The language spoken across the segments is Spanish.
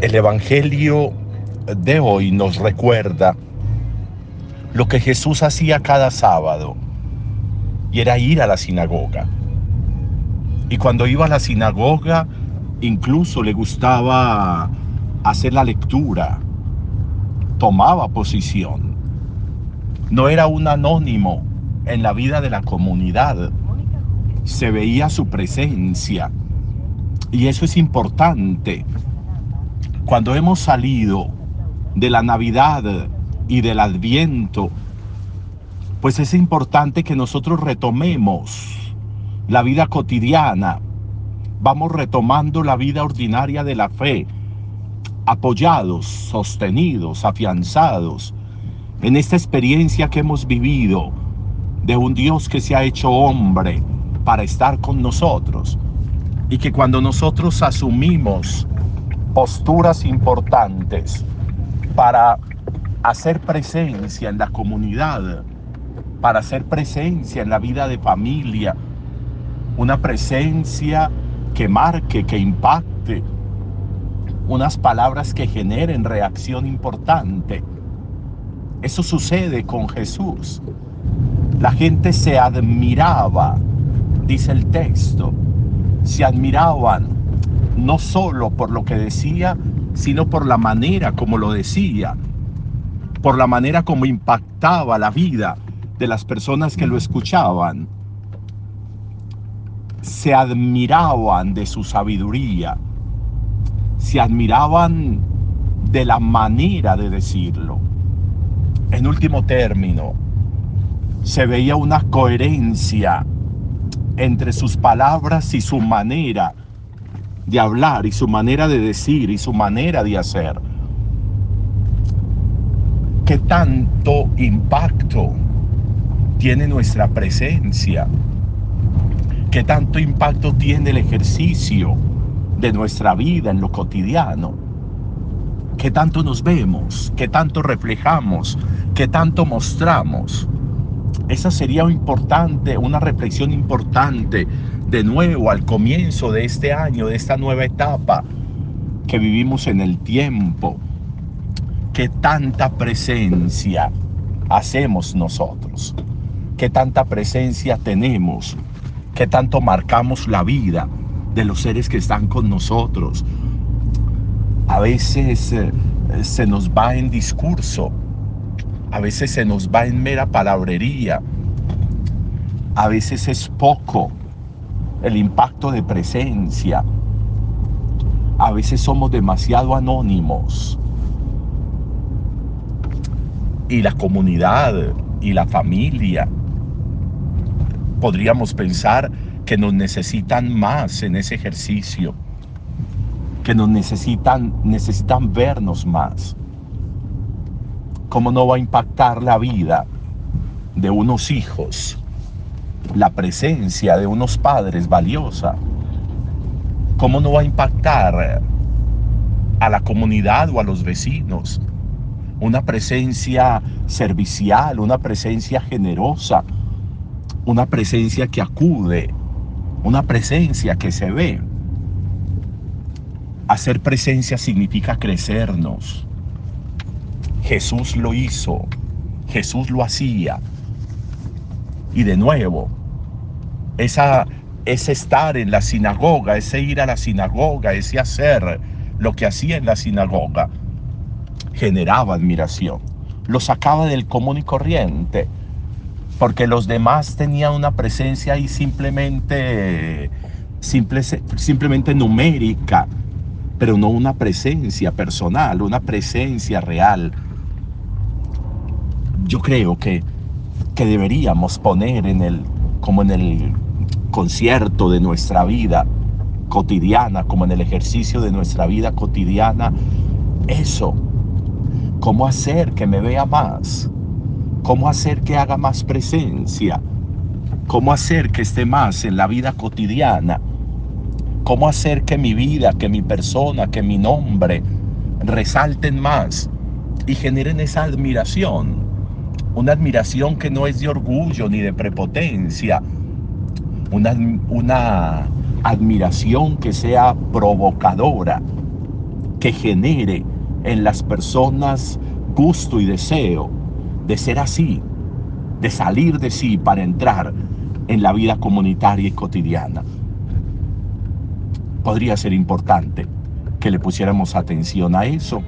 El Evangelio de hoy nos recuerda lo que Jesús hacía cada sábado y era ir a la sinagoga. Y cuando iba a la sinagoga, incluso le gustaba hacer la lectura, tomaba posición. No era un anónimo en la vida de la comunidad, se veía su presencia. Y eso es importante. Cuando hemos salido de la Navidad y del Adviento, pues es importante que nosotros retomemos la vida cotidiana, vamos retomando la vida ordinaria de la fe, apoyados, sostenidos, afianzados en esta experiencia que hemos vivido de un Dios que se ha hecho hombre para estar con nosotros y que cuando nosotros asumimos posturas importantes para hacer presencia en la comunidad, para hacer presencia en la vida de familia, una presencia que marque, que impacte, unas palabras que generen reacción importante. Eso sucede con Jesús. La gente se admiraba, dice el texto, se admiraban no solo por lo que decía, sino por la manera como lo decía, por la manera como impactaba la vida de las personas que lo escuchaban. Se admiraban de su sabiduría, se admiraban de la manera de decirlo. En último término, se veía una coherencia entre sus palabras y su manera de hablar y su manera de decir y su manera de hacer. ¿Qué tanto impacto tiene nuestra presencia? ¿Qué tanto impacto tiene el ejercicio de nuestra vida en lo cotidiano? ¿Qué tanto nos vemos? ¿Qué tanto reflejamos? ¿Qué tanto mostramos? Esa sería importante, una reflexión importante de nuevo al comienzo de este año, de esta nueva etapa que vivimos en el tiempo. ¿Qué tanta presencia hacemos nosotros? ¿Qué tanta presencia tenemos? ¿Qué tanto marcamos la vida de los seres que están con nosotros? A veces eh, se nos va en discurso, a veces se nos va en mera palabrería, a veces es poco el impacto de presencia. A veces somos demasiado anónimos. Y la comunidad y la familia podríamos pensar que nos necesitan más en ese ejercicio, que nos necesitan, necesitan vernos más. ¿Cómo no va a impactar la vida de unos hijos la presencia de unos padres valiosa, ¿cómo no va a impactar a la comunidad o a los vecinos? Una presencia servicial, una presencia generosa, una presencia que acude, una presencia que se ve. Hacer presencia significa crecernos. Jesús lo hizo, Jesús lo hacía. Y de nuevo, esa, ese estar en la sinagoga, ese ir a la sinagoga, ese hacer lo que hacía en la sinagoga, generaba admiración, lo sacaba del común y corriente, porque los demás tenían una presencia ahí simplemente, simple, simplemente numérica, pero no una presencia personal, una presencia real. Yo creo que, que deberíamos poner en el, como en el concierto de nuestra vida cotidiana, como en el ejercicio de nuestra vida cotidiana, eso. ¿Cómo hacer que me vea más? ¿Cómo hacer que haga más presencia? ¿Cómo hacer que esté más en la vida cotidiana? ¿Cómo hacer que mi vida, que mi persona, que mi nombre resalten más y generen esa admiración? Una admiración que no es de orgullo ni de prepotencia, una, admiración que sea provocadora, que genere en las personas gusto y deseo de ser así, de salir de sí para entrar en la vida comunitaria y cotidiana. Podría ser importante que le pusiéramos atención a eso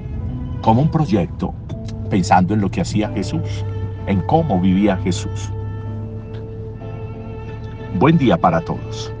como un proyecto, pensando en lo que hacía Jesús, en cómo vivía Jesús. Buen día para todos.